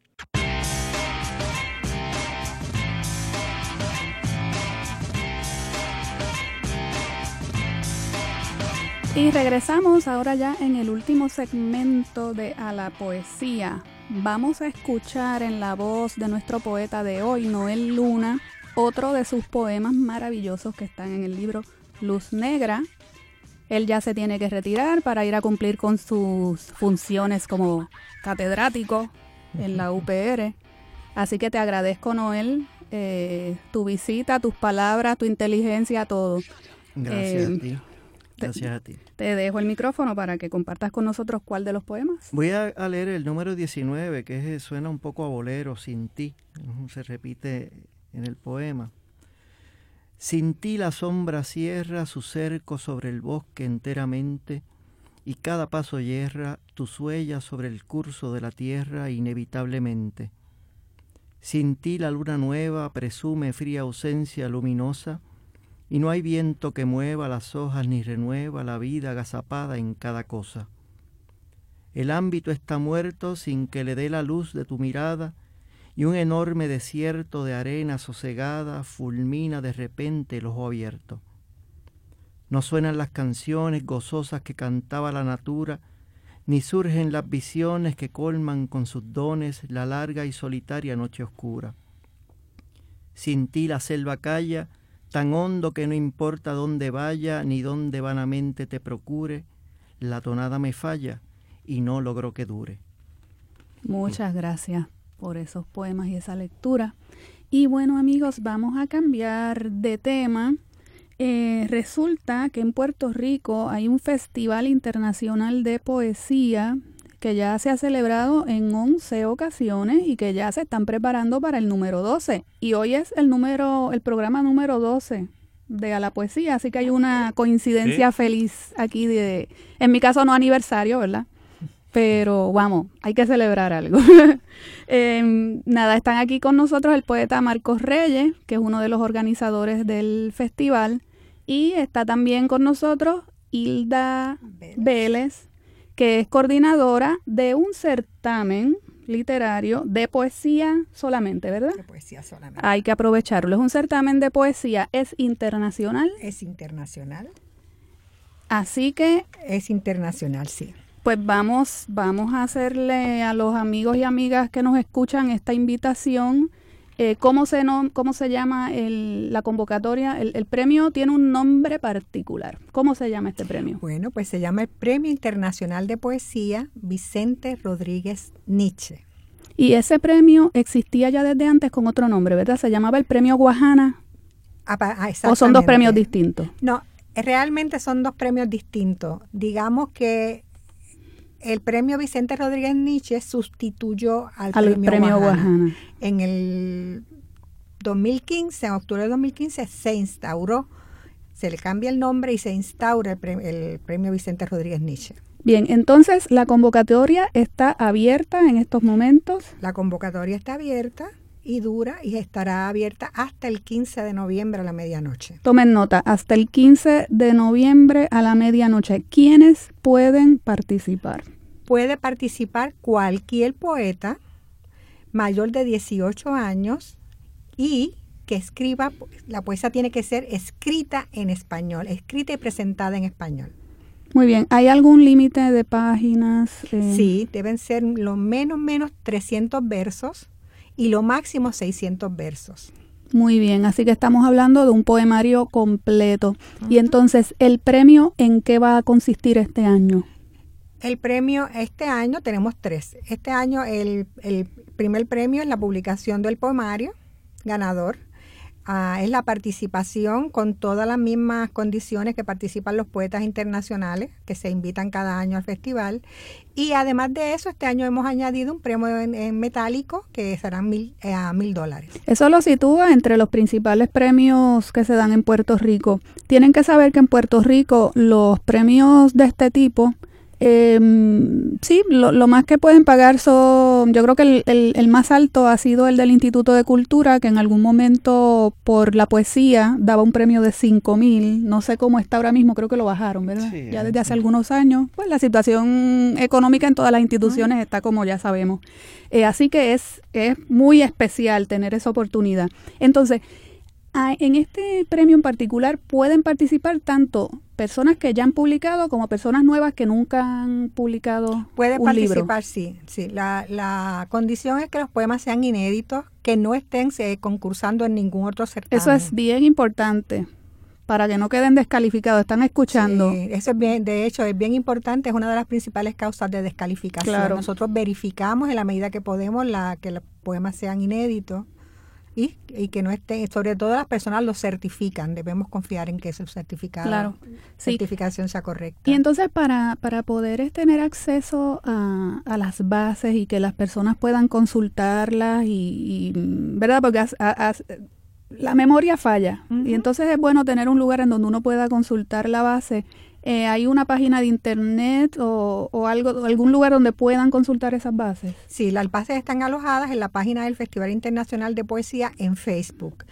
Y regresamos ahora ya en el último segmento de A la Poesía. Vamos a escuchar en la voz de nuestro poeta de hoy, Noel Luna, otro de sus poemas maravillosos que están en el libro Luz Negra. Él ya se tiene que retirar para ir a cumplir con sus funciones como catedrático en la UPR. Así que te agradezco, Noel, eh, tu visita, tus palabras, tu inteligencia, todo. Gracias a eh, ti. Gracias a ti. Te dejo el micrófono para que compartas con nosotros cuál de los poemas. Voy a, leer el número 19, que suena un poco a bolero, sin ti. Se repite en el poema. Sin ti la sombra cierra su cerco sobre el bosque enteramente, y cada paso yerra tus huellas sobre el curso de la tierra inevitablemente. Sin ti la luna nueva presume fría ausencia luminosa, y no hay viento que mueva las hojas ni renueva la vida agazapada en cada cosa. El ámbito está muerto sin que le dé la luz de tu mirada, y un enorme desierto de arena sosegada fulmina de repente el ojo abierto. No suenan las canciones gozosas que cantaba la natura, ni surgen las visiones que colman con sus dones la larga y solitaria noche oscura. Sin ti la selva calla, tan hondo que no importa dónde vaya ni dónde vanamente te procure, la tonada me falla y no logro que dure. Muchas gracias por esos poemas y esa lectura. Y bueno amigos, vamos a cambiar de tema eh, resulta que en Puerto Rico hay un festival internacional de poesía que ya se ha celebrado en 11 ocasiones y que ya se están preparando para el número 12. Y hoy es el número, el programa número 12 de A la Poesía, así que hay una coincidencia feliz aquí de, en mi caso no aniversario, ¿verdad? Pero vamos, hay que celebrar algo. Em, nada, están aquí con nosotros el poeta Marcos Reyes, que es uno de los organizadores del festival, y está también con nosotros Hilda Vélez. Que es coordinadora de un certamen literario de poesía solamente, ¿verdad? De poesía solamente. Hay que aprovecharlo. Es un certamen de poesía, es internacional. Es internacional. Así que... Es internacional, sí. Pues vamos, vamos a hacerle a los amigos y amigas que nos escuchan esta invitación eh, ¿cómo, se ¿Cómo se llama la convocatoria? El, premio tiene un nombre particular. ¿Cómo se llama este premio? Bueno, pues se llama el Premio Internacional de Poesía Vicente Rodríguez Nietzsche. Y ese premio existía ya desde antes con otro nombre, ¿verdad? Se llamaba el Premio Guajana. Ah, ah, ¿O son dos premios distintos? No, realmente son dos premios distintos. Digamos que el premio Vicente Rodríguez Nietzsche sustituyó al, premio, Guajana. En el 2015, en octubre de 2015, se instauró, se le cambia el nombre y se instaura el premio, Vicente Rodríguez Nietzsche. Bien, entonces la convocatoria está abierta en estos momentos. La convocatoria está abierta y dura y estará abierta hasta el 15 de noviembre a la medianoche. Tomen nota, hasta el 15 de noviembre a la medianoche. ¿Quiénes pueden participar? Puede participar cualquier poeta mayor de 18 años y que escriba, la poesía tiene que ser escrita en español, escrita y presentada en español. Muy bien, ¿hay algún límite de páginas? Eh, sí, deben ser lo menos menos 300 versos y lo máximo 600 versos. Muy bien, así que estamos hablando de un poemario completo. Y entonces, ¿el premio en qué va a consistir este año? El premio, este año tenemos tres. Este año el, el primer premio es la publicación del poemario ganador. Ah, es la participación con todas las mismas condiciones que participan los poetas internacionales que se invitan cada año al festival. Y además de eso, este año hemos añadido un premio en, metálico que serán mil, eh, a mil dólares. Eso lo sitúa entre los principales premios que se dan en Puerto Rico. Tienen que saber que en Puerto Rico los premios de este tipo eh, sí, lo, más que pueden pagar son, yo creo que el, el, más alto ha sido el del Instituto de Cultura, que en algún momento por la poesía daba un premio de 5 mil, no sé cómo está ahora mismo, creo que lo bajaron, ¿verdad? ya desde hace algunos años, pues la situación económica en todas las instituciones está como ya sabemos. Eh, así que es, es muy especial tener esa oportunidad. Entonces, en este premio en particular pueden participar tanto personas que ya han publicado como personas nuevas que nunca han publicado Puede participar, sí. sí. La, la, condición es que los poemas sean inéditos, que no estén eh, concursando en ningún otro certamen. Eso es bien importante para que no queden descalificados. ¿Están escuchando? Sí, eso es bien, de hecho, es bien importante, es una de las principales causas de descalificación. Nosotros verificamos en la medida que podemos la, que los poemas sean inéditos y, y, que no estén, sobre todo las personas lo certifican, debemos confiar en que su certificado, certificación sea correcta. Y entonces para, para poder tener acceso a, a, las bases y que las personas puedan consultarlas y, ¿verdad? Porque la memoria falla y entonces es bueno tener un lugar en donde uno pueda consultar la base eh, ¿Hay una página de internet o, o, algo, algún lugar donde puedan consultar esas bases? Sí, las bases están alojadas en la página del Festival Internacional de Poesía en Facebook.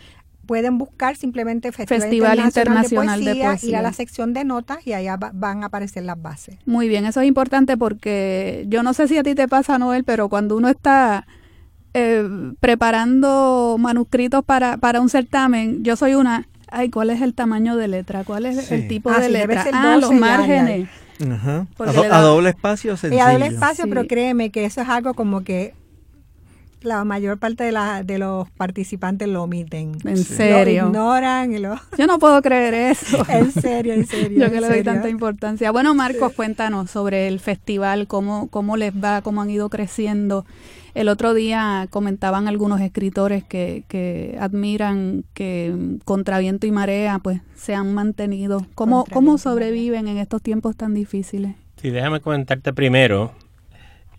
pueden buscar simplemente Festival, Internacional, de, Poesía, ir a la sección de notas y allá van a aparecer las bases. Muy bien, eso es importante porque yo no sé si a ti te pasa, Noel, pero cuando uno está eh, preparando manuscritos para, para un certamen, yo soy una, ay, ¿cuál es el tamaño de letra? ¿Cuál es el tipo ah, de letra? Ah, los márgenes. Ajá. A, doble espacio sencillo. Y a doble espacio, pero créeme que eso es algo como que la mayor parte de, la, de los participantes lo omiten. En serio. Lo ignoran. Y lo... Yo no puedo creer eso. en serio, en serio. Yo que le doy tanta importancia. Bueno, Marcos, cuéntanos sobre el festival, cómo, cómo les va, cómo han ido creciendo. El otro día comentaban algunos escritores que, que admiran que contra viento y marea pues se han mantenido. ¿Cómo, cómo sobreviven en estos tiempos tan difíciles? Sí, déjame comentarte primero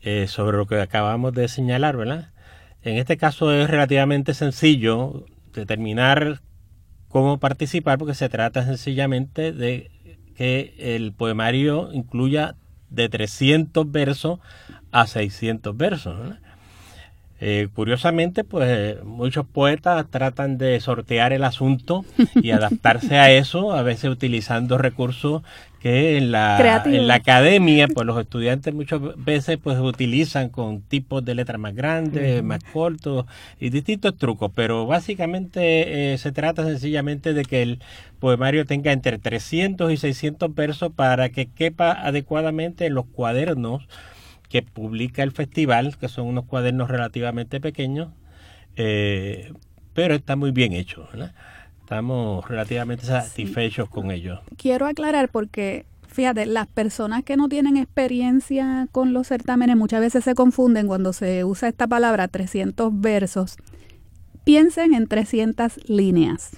eh, sobre lo que acabamos de señalar, ¿verdad? En este caso es relativamente sencillo determinar cómo participar porque se trata sencillamente de que el poemario incluya de 300 versos a 600 versos. Eh, curiosamente, pues muchos poetas tratan de sortear el asunto y adaptarse a eso, a veces utilizando recursos que en la, en la academia, pues los estudiantes muchas veces pues utilizan con tipos de letras más grandes, más cortos y distintos trucos, pero básicamente eh, se trata sencillamente de que el poemario tenga entre 300 y 600 versos para que quepa adecuadamente en los cuadernos que publica el festival, que son unos cuadernos relativamente pequeños, eh, pero está muy bien hecho. Estamos relativamente satisfechos con ellos. Quiero aclarar porque, fíjate, las personas que no tienen experiencia con los certámenes muchas veces se confunden cuando se usa esta palabra 300 versos. Piensen en 300 líneas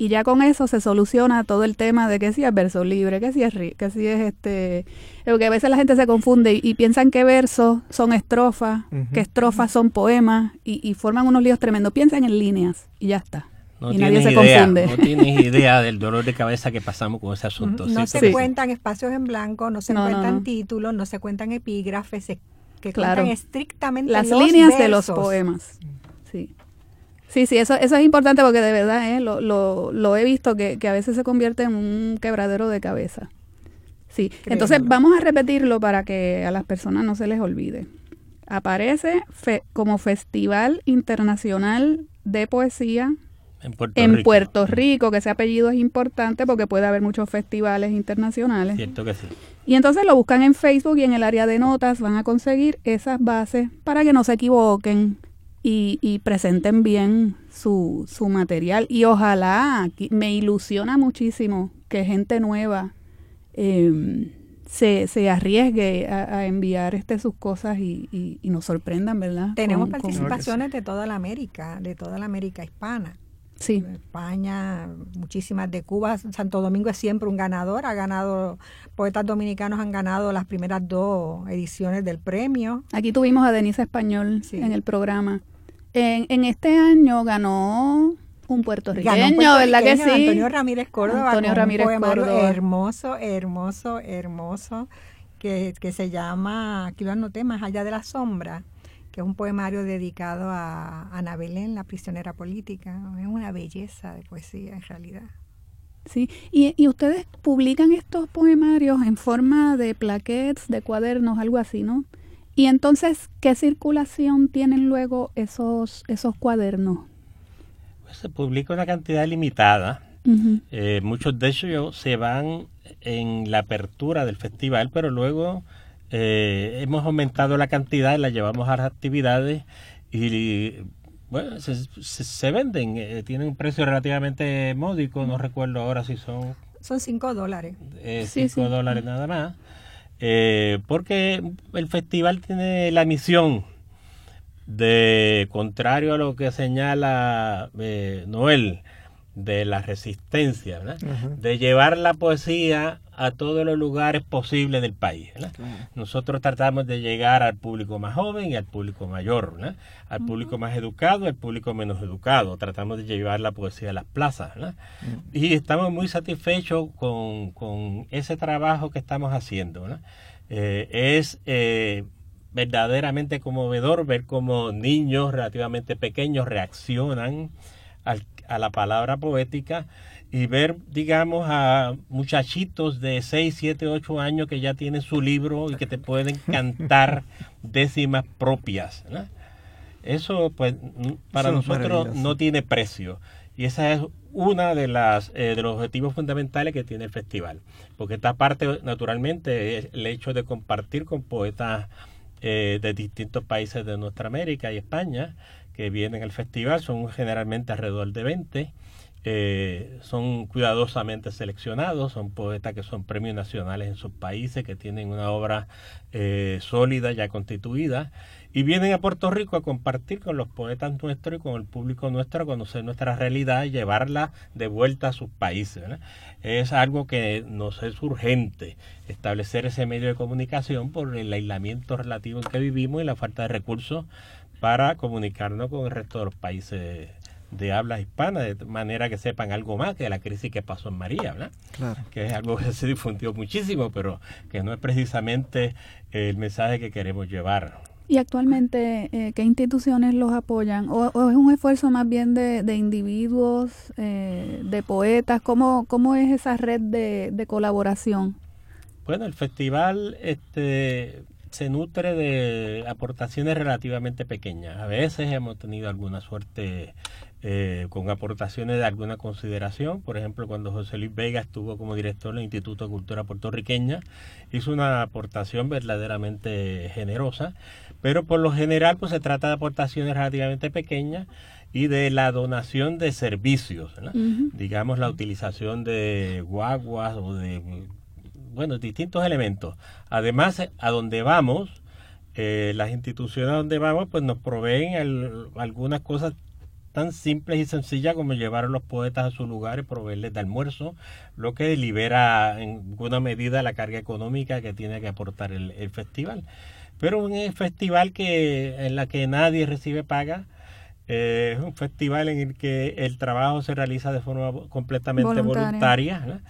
y ya con eso se soluciona todo el tema de que si es verso libre, que si es que si es este, porque a veces la gente se confunde y, piensan que versos son estrofas, que estrofas son poemas y, forman unos líos tremendos. Piensan en líneas y ya está. y nadie se confunde. No tienes idea del dolor de cabeza que pasamos con ese asunto. No se cuentan espacios en blanco, no se cuentan títulos, no se cuentan epígrafes, que cuentan estrictamente las líneas de los poemas. Sí. Sí, eso, eso es importante porque de verdad eh, lo, lo, lo, he visto que, a veces se convierte en un quebradero de cabeza. Sí, entonces vamos a repetirlo para que a las personas no se les olvide. Aparece como Festival Internacional de Poesía en Puerto, Puerto Rico, que ese apellido es importante porque puede haber muchos festivales internacionales. Cierto que sí. Y entonces lo buscan en Facebook y en el área de notas van a conseguir esas bases para que no se equivoquen y, presenten bien su, su material. Y ojalá, me ilusiona muchísimo que gente nueva em, se, se arriesgue a, enviar este sus cosas y, y, nos sorprendan, ¿verdad? Tenemos participaciones de toda la América, de toda la América hispana. Sí. España, muchísimas de Cuba. Santo Domingo es siempre un ganador. Ha ganado, poetas dominicanos han ganado las primeras dos ediciones del premio. Aquí tuvimos a Denise Español en el programa. En, en este año ganó un puertorriqueño, ¿verdad que sí? Antonio Ramírez Córdoba. Antonio Ramírez Córdoba. Hermoso, hermoso, hermoso, que, que se llama, aquí lo anoté, Más allá de la sombra, que es un poemario dedicado a Ana Belén, la prisionera política. Es una belleza de poesía en realidad. Sí, y, y ustedes publican estos poemarios en forma de plaquettes, de cuadernos, algo así, ¿no? Y entonces, ¿qué circulación tienen luego esos, esos cuadernos? Pues se publica una cantidad limitada. Eh, muchos de ellos se van en la apertura del festival, pero luego eh, hemos aumentado la cantidad y la llevamos a las actividades y bueno, se, venden, eh, tienen un precio relativamente módico, no recuerdo ahora si son... Son 5 dólares. 5 dólares nada más. Eh, porque el festival tiene la misión de, contrario a lo que señala eh, Noel, de la resistencia, de llevar la poesía a todos los lugares posibles del país. Nosotros tratamos de llegar al público más joven y al público mayor, al público más educado y al público menos educado. Tratamos de llevar la poesía a las plazas. Y estamos muy satisfechos con, con, ese trabajo que estamos haciendo. Eh, es eh, verdaderamente conmovedor ver cómo niños relativamente pequeños reaccionan al, a la palabra poética y ver, digamos, a muchachitos de 6, 7, 8 años que ya tienen su libro y que te pueden cantar décimas propias. Eso, pues, para nosotros no tiene precio. Y esa es una de las eh, de los objetivos fundamentales que tiene el festival. Porque esta parte, naturalmente, es el hecho de compartir con poetas eh, de distintos países de nuestra América y España que vienen al festival. Son generalmente alrededor de 20 eh, son cuidadosamente seleccionados, son poetas que son premios nacionales en sus países, que tienen una obra eh, sólida, ya constituida, y vienen a Puerto Rico a compartir con los poetas nuestros y con el público nuestro, a conocer nuestra realidad y llevarla de vuelta a sus países. Es algo que nos es urgente, establecer ese medio de comunicación por el aislamiento relativo en que vivimos y la falta de recursos para comunicarnos con el resto de los países de habla hispana, de manera que sepan algo más de la crisis que pasó en María, ¿verdad? Claro. Que es algo que se difundió muchísimo, pero que no es precisamente el mensaje que queremos llevar. ¿Y actualmente eh, qué instituciones los apoyan? ¿O, es un esfuerzo más bien de, de individuos, eh, de poetas? ¿Cómo, ¿Cómo es esa red de, de colaboración? Bueno, el festival este, se nutre de aportaciones relativamente pequeñas. A veces hemos tenido alguna suerte eh, con aportaciones de alguna consideración. Por ejemplo, cuando José Luis Vega estuvo como director del Instituto de Cultura Puertorriqueña, hizo una aportación verdaderamente generosa, pero por lo general pues se trata de aportaciones relativamente pequeñas y de la donación de servicios, digamos la utilización de guaguas o de, bueno, distintos elementos. Además, a donde vamos, eh, las instituciones a donde vamos pues nos proveen algunas cosas tan simples y sencillas como llevar a los poetas a su lugar y proveerles de almuerzo, lo que libera en alguna medida la carga económica que tiene que aportar el, festival. Pero un festival que en la que nadie recibe paga, eh, es un festival en el que el trabajo se realiza de forma completamente voluntaria.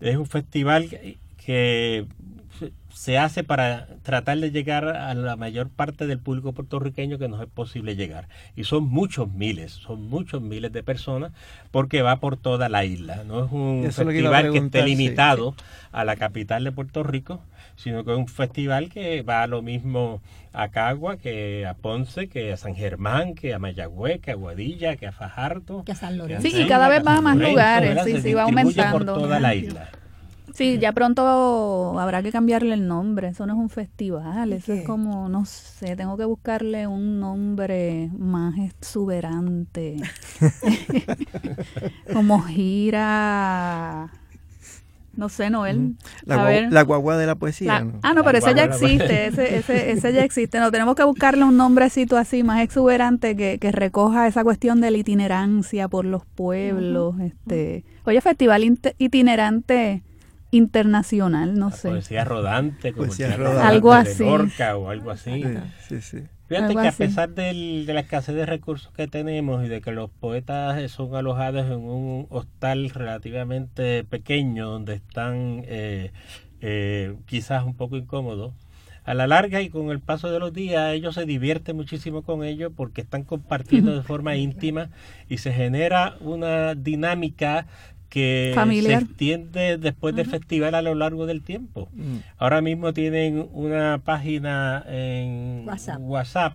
Es un festival que se hace para tratar de llegar a la mayor parte del público puertorriqueño que no es posible llegar. Y son muchos miles, son muchos miles de personas porque va por toda la isla. No es un festival que, esté limitado a la capital de Puerto Rico, sino que es un festival que va a lo mismo a Cagua, que a Ponce, que a San Germán, que a Mayagüez, que a Guadilla, que a Fajardo. Que a San Lorenzo. Sí, y cada vez va a más lugares, sí, sí, va aumentando. por toda la isla. Sí, ya pronto habrá que cambiarle el nombre. Eso no es un festival, eso es como, no sé, tengo que buscarle un nombre más exuberante. como gira. No sé, Noel. La, guagua de la poesía. Ah, no, pero ese ya existe, ese, ese, ese, ya existe. No, tenemos que buscarle un nombrecito así más exuberante que, que recoja esa cuestión de la itinerancia por los pueblos. este Oye, festival itinerante internacional, no sé. Poesía rodante, como algo así. o algo así. Fíjate que a pesar de la escasez de recursos que tenemos y de que los poetas son alojados en un hostal relativamente pequeño donde están eh, eh, quizás un poco incómodos, a la larga y con el paso de los días ellos se divierten muchísimo con ellos porque están compartiendo de forma íntima y se genera una dinámica que se extiende después del festival a lo largo del tiempo. Mm. Ahora mismo tienen una página en WhatsApp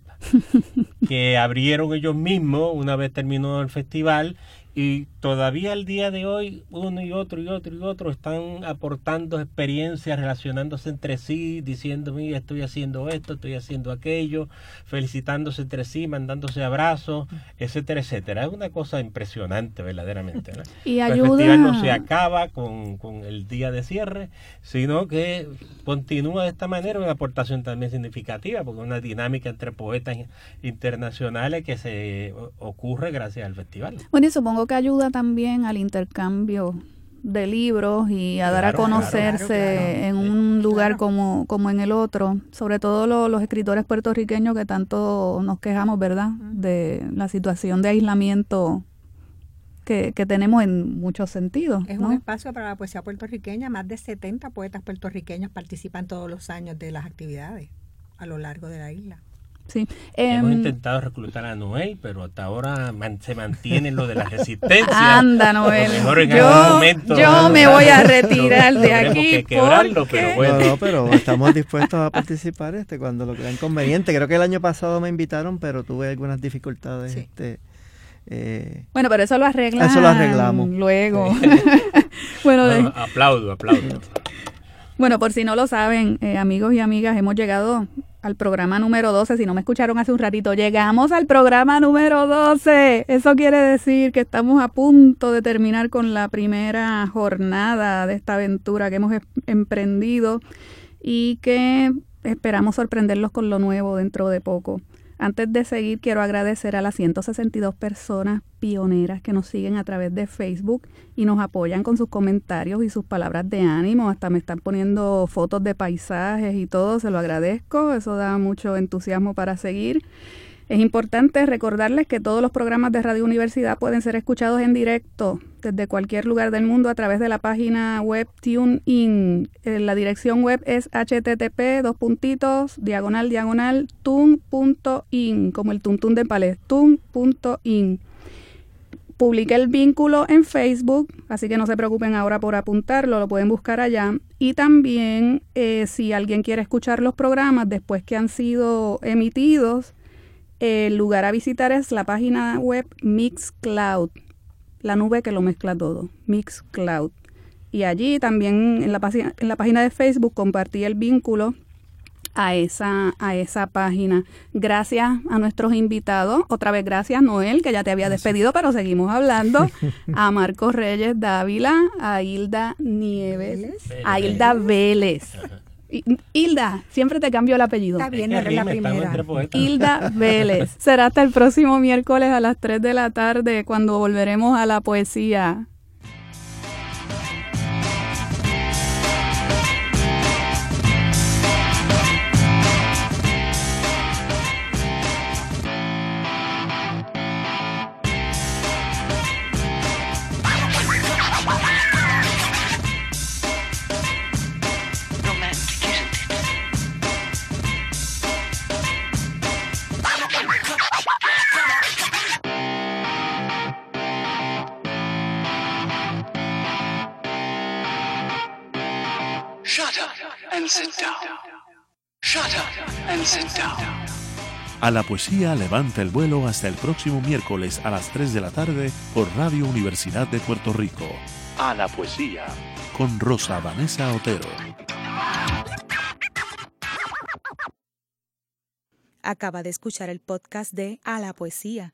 que abrieron ellos mismos una vez terminó el festival y todavía al día de hoy uno y otro y otro y otro están aportando experiencias, relacionándose entre sí, diciendo, mira, estoy haciendo esto, estoy haciendo aquello, felicitándose entre sí, mandándose abrazos, etcétera, etcétera. Es una cosa impresionante verdaderamente. Y ayuda... El festival no se acaba con, con el día de cierre, sino que continúa de esta manera una aportación también significativa, porque una dinámica entre poetas internacionales que se ocurre gracias al festival. Bueno, y supongo que ayuda también al intercambio de libros y a dar a conocerse en un lugar como, como en el otro, sobre todo los escritores puertorriqueños que tanto nos quejamos, ¿verdad?, de la situación de aislamiento que, tenemos en muchos sentidos. Es un espacio para la poesía puertorriqueña, más de 70 poetas puertorriqueños participan todos los años de las actividades a lo largo de la isla. Sí. Hemos Em, intentado reclutar a Noel, pero hasta ahora man- se mantiene lo de la resistencia. Anda, Noel. Mejor en Yo, algún momento- yo me voy a retirar de aquí que quebrarlo, porque... pero No, bueno. no, pero estamos dispuestos a participar este cuando lo crean conveniente. Creo que el año pasado me invitaron, pero tuve algunas dificultades. Sí. Este, eh, Bueno, pero eso lo arreglan Eso lo arreglamos. luego. bueno, de- No, aplaudo, aplaudo. Bueno, por si no lo saben, eh, amigos y amigas, hemos llegado al programa número 12. Si no me escucharon hace un ratito, llegamos al programa número 12. Eso quiere decir que estamos a punto de terminar con la primera jornada de esta aventura que hemos em- emprendido y que esperamos sorprenderlos con lo nuevo dentro de poco. Antes de seguir, quiero agradecer a las 162 personas pioneras que nos siguen a través de Facebook y nos apoyan con sus comentarios y sus palabras de ánimo. Hasta me están poniendo fotos de paisajes y todo, se lo agradezco. Eso da mucho entusiasmo para seguir. Es importante recordarles que todos los programas de Radio Universidad pueden ser escuchados en directo desde cualquier lugar del mundo a través de la página web TuneIn. Eh, La dirección web es http dos puntitos diagonal diagonal tun.in como el tuntún de palés tun.in. Publiqué el vínculo en Facebook, así que no se preocupen ahora por apuntarlo, lo pueden buscar allá. Y también eh, si alguien quiere escuchar los programas después que han sido emitidos, el lugar a visitar es la página web Mixcloud, la nube que lo mezcla todo, Mixcloud. Y allí también en la, página- en la página de Facebook compartí el vínculo a esa, a esa página. Gracias a nuestros invitados. Otra vez gracias, Noel, que ya te había despedido, pero seguimos hablando. A Marcos Reyes Dávila, a Hilda Nieves, a Hilda Vélez. Hilda, siempre te cambio el apellido. Está bien, Es que la primera. Hilda Vélez. Será hasta el próximo miércoles a las 3 de la tarde cuando volveremos a la poesía. Shut up and sit down. A la poesía levanta el vuelo hasta el próximo miércoles a las 3 de la tarde por Radio Universidad de Puerto Rico. A la poesía con Rosa Vanessa Otero. Acaba de escuchar el podcast de A la Poesía.